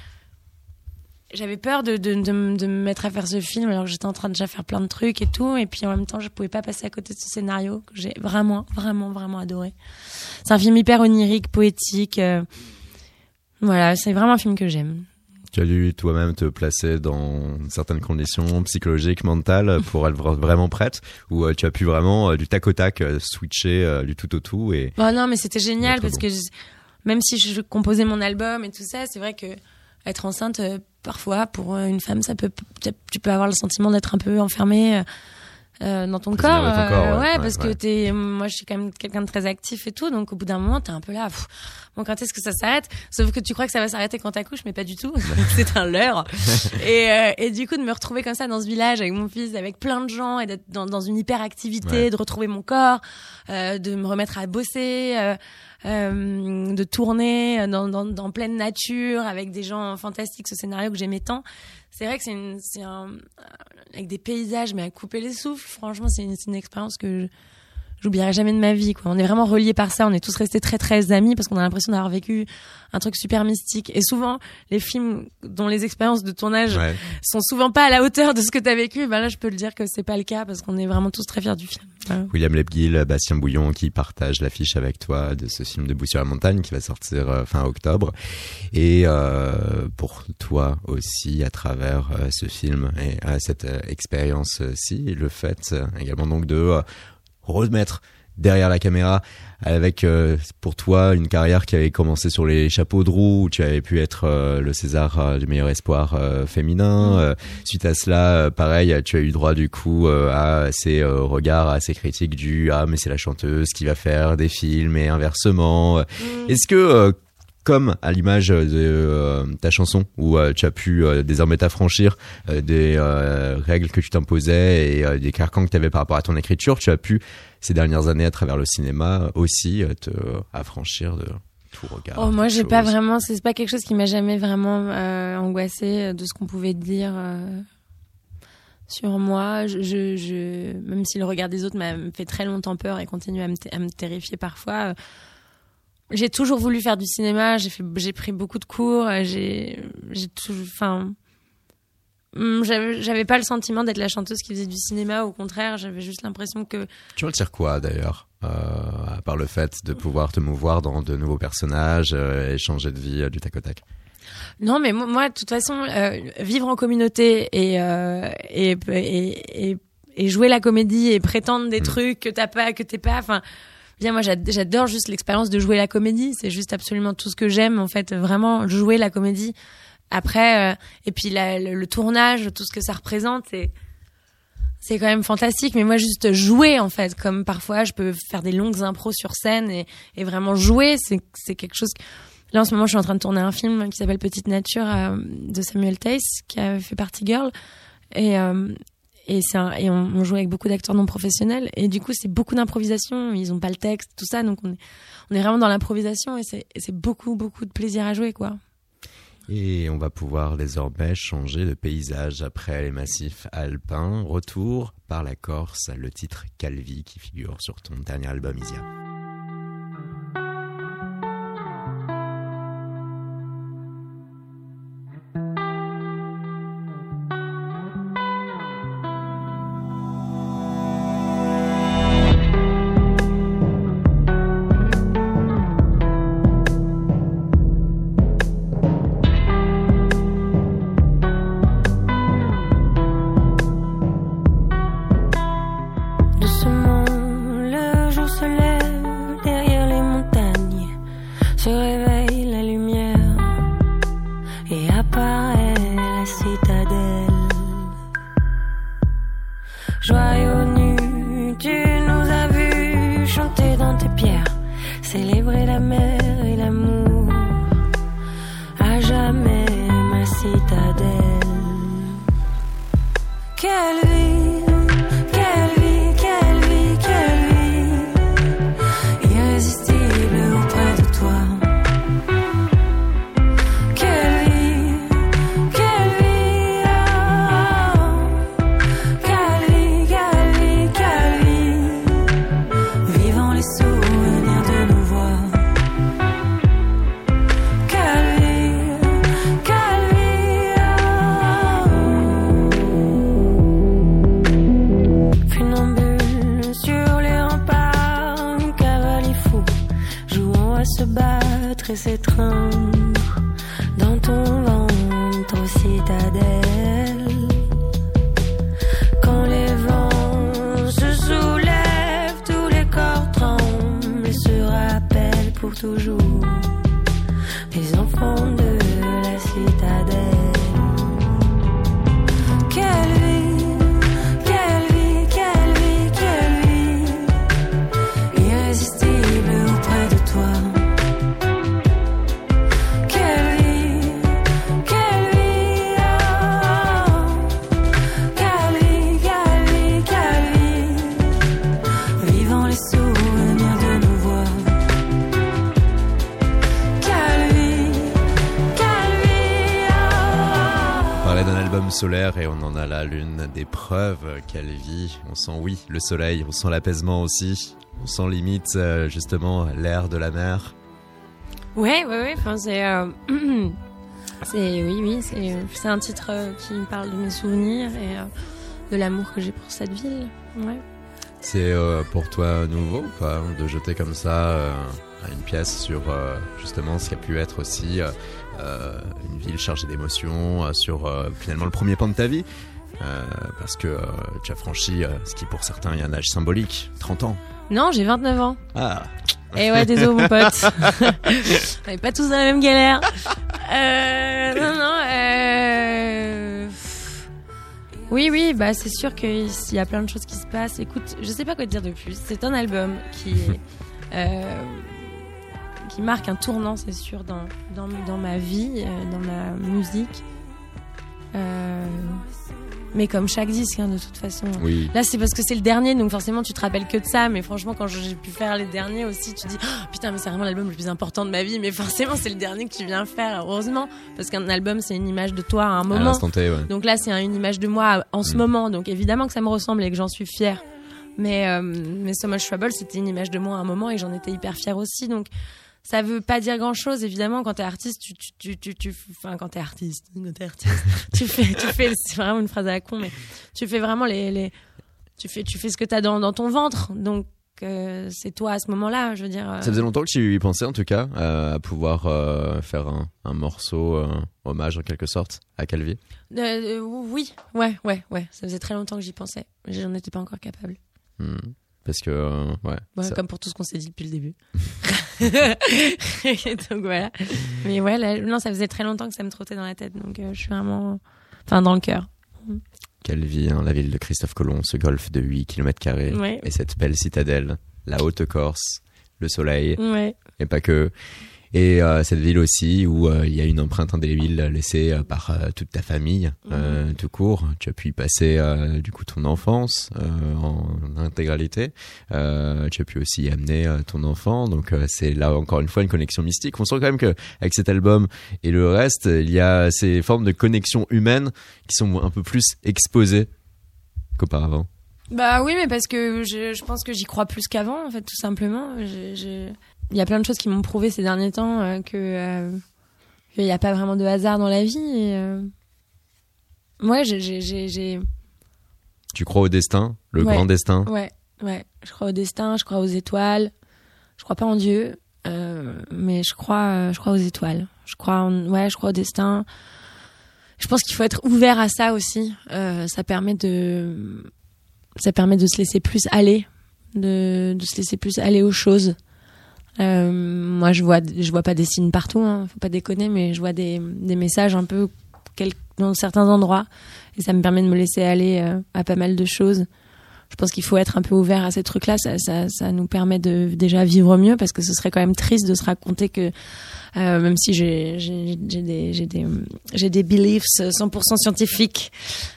J'avais peur de, de, de, me- de me mettre à faire ce film alors que j'étais en train de déjà faire plein de trucs et tout. Et puis en même temps, je pouvais pas passer à côté de ce scénario que j'ai vraiment, vraiment, vraiment adoré. C'est un film hyper onirique, poétique. euh, voilà, c'est vraiment un film que j'aime. Tu as dû toi-même te placer dans certaines conditions psychologiques, mentales pour être vra- vraiment prête ou euh, tu as pu vraiment euh, du tac au tac switcher du tout au tout et Bon, non, mais c'était génial parce bon. que je- même si je composais mon album et tout ça, c'est vrai que être enceinte, parfois, pour euh, une femme, ça peut, tu peux avoir le sentiment d'être un peu enfermée. Euh, dans ton corps, de ton corps, euh, ouais, ouais, parce ouais. que t'es, moi je suis quand même quelqu'un de très actif et tout, donc au bout d'un moment t'es un peu là, pff, bon quand est-ce que ça s'arrête? Sauf que tu crois que ça va s'arrêter quand t'accouches, mais pas du tout, c'est un leurre. et, euh, et du coup de me retrouver comme ça dans ce village avec mon fils, avec plein de gens et d'être dans, dans une hyperactivité, Ouais. de retrouver mon corps, euh, de me remettre à bosser, euh, euh, de tourner dans, dans, dans pleine nature avec des gens fantastiques, ce scénario que j'aimais tant. C'est vrai que c'est une, c'est un, avec des paysages, mais à couper les souffles. Franchement, c'est une, c'est une expérience que je, j'oublierai jamais de ma vie. Quoi. On est vraiment reliés par ça. On est tous restés très très amis parce qu'on a l'impression d'avoir vécu un truc super mystique. Et souvent, les films dont les expériences de tournage ouais. sont souvent pas à la hauteur de ce que tu as vécu, ben là, je peux le dire que c'est pas le cas parce qu'on est vraiment tous très fiers du film. Voilà. William Lebguil, Bastien Bouillon qui partage l'affiche avec toi de ce film Debout sur la montagne qui va sortir euh, fin octobre. Et euh, pour toi aussi, à travers euh, ce film et euh, cette euh, expérience-ci, le fait euh, également donc de euh, remettre derrière la caméra avec euh, pour toi une carrière qui avait commencé sur les chapeaux de roue où tu avais pu être euh, le César euh, du meilleur espoir euh, féminin. Euh, suite à cela euh, pareil tu as eu droit du coup euh, à ces euh, regards à ces critiques du ah mais c'est la chanteuse qui va faire des films et inversement. Est-ce que euh, comme à l'image de euh, ta chanson où euh, tu as pu euh, désormais t'affranchir des règles que tu t'imposais et des carcans que tu avais par rapport à ton écriture, tu as pu ces dernières années à travers le cinéma aussi te affranchir de tout regard. Oh, moi, j'ai pas vraiment. C'est pas quelque chose qui m'a jamais vraiment angoissée de ce qu'on pouvait dire sur moi. Je, je, je- même si le regard des autres m'a fait très longtemps peur et continue à me, ter- à me terrifier parfois. J'ai toujours voulu faire du cinéma. J'ai fait, j'ai pris beaucoup de cours. euh, J'ai, j'ai toujours, enfin. hum, J'avais pas le sentiment d'être la chanteuse qui faisait du cinéma, au contraire, j'avais juste l'impression que Tu retires quoi d'ailleurs euh, À part le fait de pouvoir te mouvoir dans de nouveaux personnages euh, et changer de vie euh, du tac au tac? Non, mais moi, de toute façon, vivre en communauté et, et, et, et, et jouer la comédie et prétendre des trucs que t'as pas, que t'es pas, enfin, bien, moi, j'ad- j'adore juste l'expérience de jouer la comédie. C'est juste absolument tout ce que j'aime, en fait, vraiment jouer la comédie. Après, euh, et puis la- le, tournage, tout ce que ça représente, c'est c'est quand même fantastique. Mais moi, juste jouer, en fait, comme parfois, je peux faire des longues impros sur scène et, et vraiment jouer, c'est c'est quelque chose. que- Là, en ce moment, je suis en train de tourner un film qui s'appelle Petite Nature euh, de Samuel Tace, qui a fait Party Girl. Et, euh, et, un- et on, joue avec beaucoup d'acteurs non professionnels. Et du coup, c'est beaucoup d'improvisation. Ils ont pas le texte, tout ça. Donc, on est, on est vraiment dans l'improvisation et c'est et c'est beaucoup, beaucoup de plaisir à jouer, quoi. Et on va pouvoir désormais changer de paysage après les massifs alpins. Retour par la Corse, le titre Calvi qui figure sur ton dernier album Isia. Joyau nu, tu nous as vus chanter dans tes pierres, célébrer la mer battre et s'étreindre solaire et on en a là l'une des preuves. Quelle vie On sent oui le soleil, on sent l'apaisement aussi. On sent limite euh, justement l'air de la mer. Ouais, ouais, ouais. Enfin, c'est, euh, c'est, oui, oui, c'est, c'est un titre qui me parle de mes souvenirs et euh, de l'amour que j'ai pour cette ville. Ouais. C'est pour toi nouveau ou pas de jeter comme ça une pièce sur justement ce qui a pu être aussi une ville chargée d'émotions, euh, sur euh, finalement le premier pan de ta vie Euh, parce que euh, tu as franchi euh, ce qui pour certains est un âge symbolique, 30 ans. Non, j'ai 29 ans. Ah, Et ouais, désolé mon pote. On est pas tous dans la même galère. Euh, non, non. Euh... Oui, oui, bah c'est sûr qu'il y a plein de choses qui se passent. Écoute, je sais pas quoi te dire de plus. C'est un album qui est, euh, qui marque un tournant, c'est sûr, dans, dans, dans ma vie, euh, dans ma musique. Euh, mais comme chaque disque, hein, de toute façon. Oui. Là, c'est parce que c'est le dernier, donc forcément, tu te rappelles que de ça. Mais franchement, quand j'ai pu faire les derniers aussi, tu dis, Oh, putain, mais c'est vraiment l'album le plus important de ma vie. Mais forcément, c'est le dernier que tu viens faire, heureusement. Parce qu'un album, c'est une image de toi à un À moment. T, ouais. Donc là, c'est un- une image de moi en ce Mm. moment. Donc évidemment que ça me ressemble et que j'en suis fière. Mais, euh, mais So Much Trouble, c'était une image de moi à un moment et j'en étais hyper fière aussi. Donc ça veut pas dire grand chose, évidemment. Quand t'es artiste, tu, tu, tu, tu, tu- enfin, quand t'es artiste, quand t'es artiste, tu fais, tu fais, c'est vraiment une phrase à la con, mais tu fais vraiment les, les, tu fais, tu fais ce que t'as dans, dans ton ventre. Donc, euh, c'est toi à ce moment-là, je veux dire. euh, Ça faisait longtemps que tu y pensais en tout cas euh, à pouvoir euh, faire un, un morceau euh, hommage en quelque sorte à Calvi? euh, oui, ouais, ouais, ouais. Ça faisait très longtemps que j'y pensais. J'en étais pas encore capable. Hmm. Parce que euh, ouais. Ouais, ça- comme pour tout ce qu'on s'est dit depuis le début. donc voilà. Mais ouais, là, non, ça faisait très longtemps que ça me trottait dans la tête, donc euh, je suis vraiment, enfin dans le cœur. Calvi, hein, la ville de Christophe Colomb, ce golfe de 8 km Ouais. et cette belle citadelle, la Haute-Corse, le soleil Ouais. et pas que. Et euh, cette ville aussi où euh, il y a une empreinte indélébile laissée euh, par toute ta famille, euh, tout court. Tu as pu y passer du coup ton enfance en intégralité. Tu as pu aussi y amener ton enfant. Donc c'est là encore une fois une connexion mystique. On sent quand même que avec cet album et le reste, il y a ces formes de connexion humaine qui sont un peu plus exposées qu'auparavant. Bah oui, mais parce que je, je pense que j'y crois plus qu'avant, en fait, tout simplement. Je- je- Il y a plein de choses qui m'ont prouvé ces derniers temps euh, que euh, qu'il n'y a pas vraiment de hasard dans la vie. Et, euh, j'ai- Tu crois au destin, le Ouais. grand destin? Ouais, ouais. Je crois au destin, je crois aux étoiles. Je crois pas en Dieu, euh, mais je crois, je crois aux étoiles. Je crois, en, ouais, je crois au destin. Je pense qu'il faut être ouvert à ça aussi. Ça permet de, ça permet de se laisser plus aller, de, de se laisser plus aller aux choses. Euh, moi, je vois, je vois pas des signes partout. Hein, faut pas déconner, mais je vois des, messages un peu dans certains endroits, et ça me permet de me laisser aller euh, à pas mal de choses je pense qu'il faut être un peu ouvert à ces trucs-là. Ça, ça, ça nous permet de déjà vivre mieux parce que ce serait quand même triste de se raconter que euh, même si j'ai des j'ai des j'ai des beliefs 100% scientifiques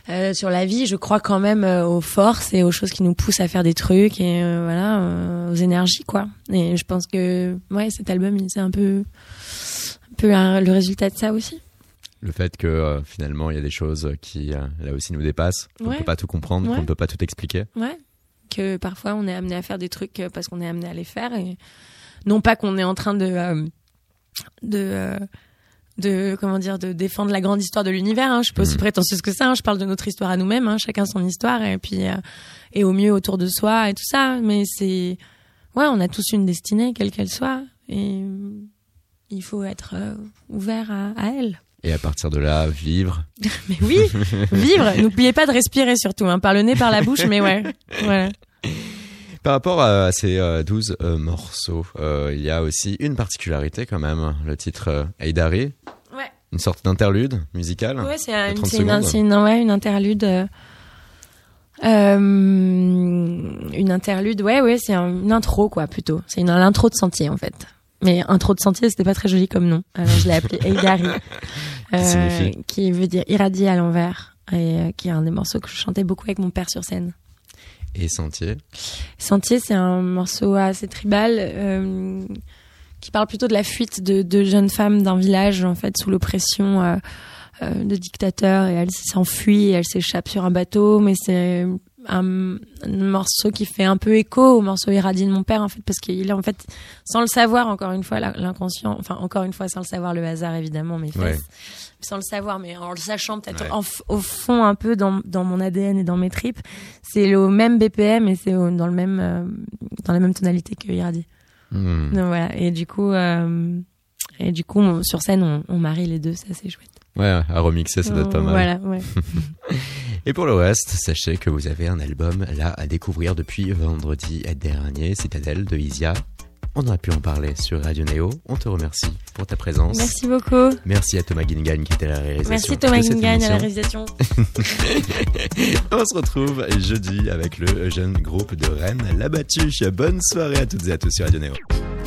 euh, sur la vie, je crois quand même euh, aux forces et aux choses qui nous poussent à faire des trucs et euh, voilà euh, aux énergies quoi. Et je pense que ouais cet album c'est un peu un peu le résultat de ça aussi. Le fait que euh, finalement il y a des choses qui euh, là aussi nous dépassent, qu'on ne Ouais. peut pas tout comprendre, Ouais. qu'on ne peut pas tout expliquer. Ouais. Que parfois on est amené à faire des trucs euh, parce qu'on est amené à les faire et non pas qu'on est en train de euh, de de comment dire de défendre la grande histoire de l'univers. Hein. Je suis pas aussi Mhm. prétentieuse que ça. hein. Je parle de notre histoire à nous-mêmes. Hein. Chacun son histoire et puis et au mieux autour de soi et tout ça. Mais c'est ouais, on a tous une destinée quelle qu'elle soit et il faut être ouvert à, à elle. Et à partir de là, vivre. Mais oui, vivre. N'oubliez pas de respirer surtout, hein, par le nez, par la bouche. Mais ouais, voilà. Par rapport à ces euh, 12 euh, morceaux, euh, il y a aussi une particularité quand même, le titre euh, Aidari, Ouais. une sorte d'interlude musical. Ouais, c'est un- 30 c'est une, une, ouais, une interlude. euh, euh, une interlude, ouais, ouais, c'est un- une intro, quoi, plutôt. C'est une l'intro de sentier, en fait. Mais intro de sentier, c'était pas très joli comme nom. Alors je l'ai appelé Eidari, Qui signifie qui veut dire irradier à l'envers, et euh, qui est un des morceaux que je chantais beaucoup avec mon père sur scène. Et Sentier. Sentier, c'est un morceau assez tribal euh, qui parle plutôt de la fuite de, de jeunes femmes d'un village en fait sous l'oppression euh, euh, de dictateurs et elle s'enfuit et elle s'échappe sur un bateau. Mais c'est un, un morceau qui fait un peu écho au morceau Irradie de mon père en fait parce qu'il est en fait sans le savoir encore une fois l'inconscient, enfin encore une fois sans le savoir le hasard évidemment. Ouais. Sans le savoir, mais en le sachant peut-être Ouais. au fond un peu dans, dans mon ADN et dans mes tripes, c'est le même BPM et c'est au- dans le même euh, dans la même tonalité que Iradi. Hmm. Donc voilà. Et du coup, euh, et du coup, on- sur scène, on, on marie les deux, ça c'est chouette. Ouais, à remixer, ça doit être pas mal. Voilà, ouais. Et pour le reste, sachez que vous avez un album là à découvrir depuis vendredi dernier, Citadelle de Isia. On aurait pu en parler sur Radio Néo. On te remercie pour ta présence. Merci beaucoup. Merci à Thomas Guingagne qui était à la réalisation. Merci Thomas Guingagne à la réalisation. On se retrouve jeudi avec le jeune groupe de Rennes, La Battue. Bonne soirée à toutes et à tous sur Radio Néo.